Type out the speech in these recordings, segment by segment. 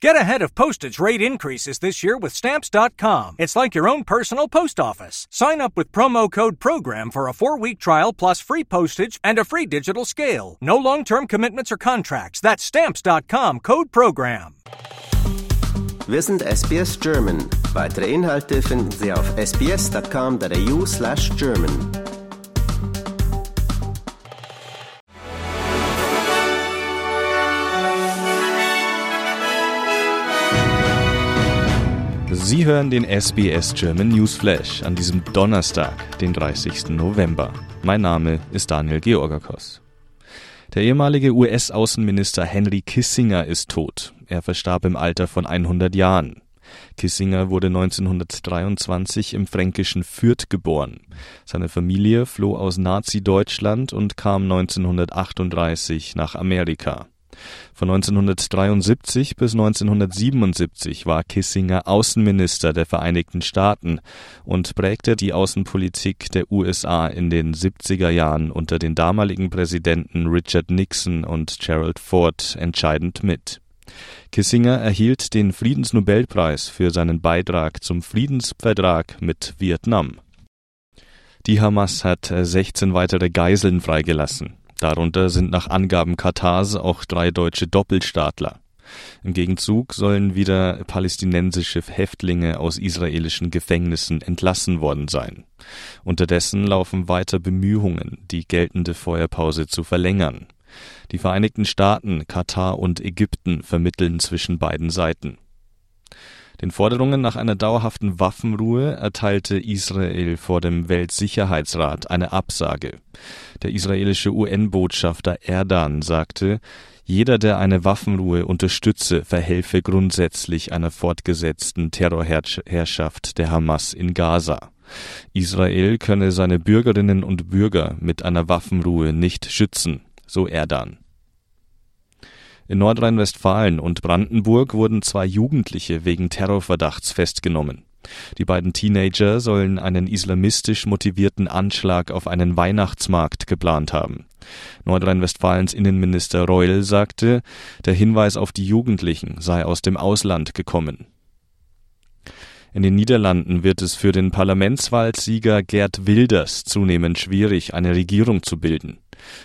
Get ahead of postage rate increases this year with Stamps.com. It's like your own personal post office. Sign up with promo code PROGRAM for a four week trial plus free postage and a free digital scale. No long term commitments or contracts. That's Stamps.com code PROGRAM. Wir sind SBS German. Weitere Inhalte finden Sie auf sbs.com.au/slash German. Sie hören den SBS German Newsflash an diesem Donnerstag, den 30. November. Mein Name ist Daniel Georgakos. Der ehemalige US-Außenminister Henry Kissinger ist tot. Er verstarb im Alter von 100 Jahren. Kissinger wurde 1923 im fränkischen Fürth geboren. Seine Familie floh aus Nazi-Deutschland und kam 1938 nach Amerika. Von 1973 bis 1977 war Kissinger Außenminister der Vereinigten Staaten und prägte die Außenpolitik der USA in den 70er Jahren unter den damaligen Präsidenten Richard Nixon und Gerald Ford entscheidend mit. Kissinger erhielt den Friedensnobelpreis für seinen Beitrag zum Friedensvertrag mit Vietnam. Die Hamas hat 16 weitere Geiseln freigelassen. Darunter sind nach Angaben Katars auch drei deutsche Doppelstaatler. Im Gegenzug sollen wieder palästinensische Häftlinge aus israelischen Gefängnissen entlassen worden sein. Unterdessen laufen weiter Bemühungen, die geltende Feuerpause zu verlängern. Die Vereinigten Staaten, Katar und Ägypten vermitteln zwischen beiden Seiten. Den Forderungen nach einer dauerhaften Waffenruhe erteilte Israel vor dem Weltsicherheitsrat eine Absage. Der israelische UN-Botschafter Erdan sagte, jeder, der eine Waffenruhe unterstütze, verhelfe grundsätzlich einer fortgesetzten Terrorherrschaft der Hamas in Gaza. Israel könne seine Bürgerinnen und Bürger mit einer Waffenruhe nicht schützen, so Erdan. In Nordrhein-Westfalen und Brandenburg wurden zwei Jugendliche wegen Terrorverdachts festgenommen. Die beiden Teenager sollen einen islamistisch motivierten Anschlag auf einen Weihnachtsmarkt geplant haben. Nordrhein-Westfalens Innenminister Reul sagte, der Hinweis auf die Jugendlichen sei aus dem Ausland gekommen. In den Niederlanden wird es für den Parlamentswahlsieger Gerd Wilders zunehmend schwierig, eine Regierung zu bilden.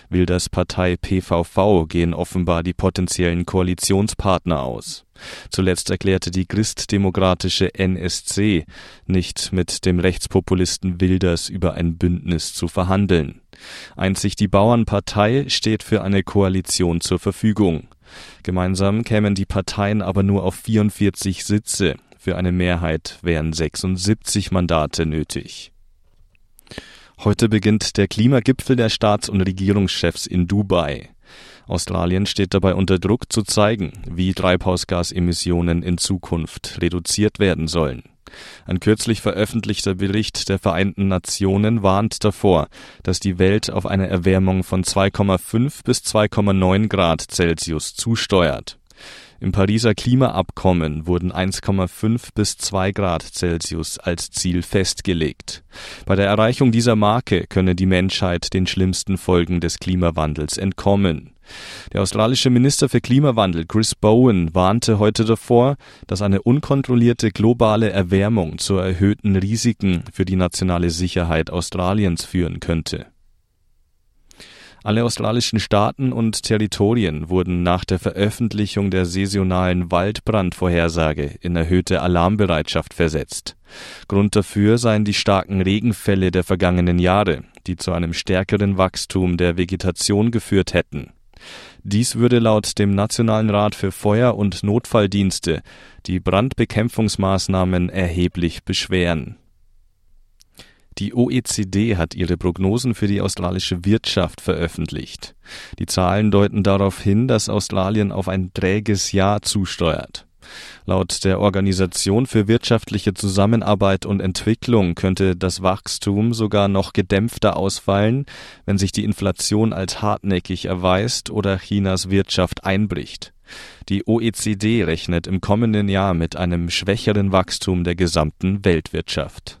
Wilders Partei PVV gehen offenbar die potenziellen Koalitionspartner aus. Zuletzt erklärte die christdemokratische NSC nicht mit dem Rechtspopulisten Wilders über ein Bündnis zu verhandeln. Einzig die Bauernpartei steht für eine Koalition zur Verfügung. Gemeinsam kämen die Parteien aber nur auf 44 Sitze. Für eine Mehrheit wären 76 Mandate nötig. Heute beginnt der Klimagipfel der Staats- und Regierungschefs in Dubai. Australien steht dabei unter Druck zu zeigen, wie Treibhausgasemissionen in Zukunft reduziert werden sollen. Ein kürzlich veröffentlichter Bericht der Vereinten Nationen warnt davor, dass die Welt auf eine Erwärmung von 2,5 bis 2,9 Grad Celsius zusteuert. Im Pariser Klimaabkommen wurden 1,5 bis 2 Grad Celsius als Ziel festgelegt. Bei der Erreichung dieser Marke könne die Menschheit den schlimmsten Folgen des Klimawandels entkommen. Der australische Minister für Klimawandel Chris Bowen warnte heute davor, dass eine unkontrollierte globale Erwärmung zu erhöhten Risiken für die nationale Sicherheit Australiens führen könnte. Alle australischen Staaten und Territorien wurden nach der Veröffentlichung der saisonalen Waldbrandvorhersage in erhöhte Alarmbereitschaft versetzt. Grund dafür seien die starken Regenfälle der vergangenen Jahre, die zu einem stärkeren Wachstum der Vegetation geführt hätten. Dies würde laut dem Nationalen Rat für Feuer- und Notfalldienste die Brandbekämpfungsmaßnahmen erheblich beschweren. Die OECD hat ihre Prognosen für die australische Wirtschaft veröffentlicht. Die Zahlen deuten darauf hin, dass Australien auf ein träges Jahr zusteuert. Laut der Organisation für wirtschaftliche Zusammenarbeit und Entwicklung könnte das Wachstum sogar noch gedämpfter ausfallen, wenn sich die Inflation als hartnäckig erweist oder Chinas Wirtschaft einbricht. Die OECD rechnet im kommenden Jahr mit einem schwächeren Wachstum der gesamten Weltwirtschaft.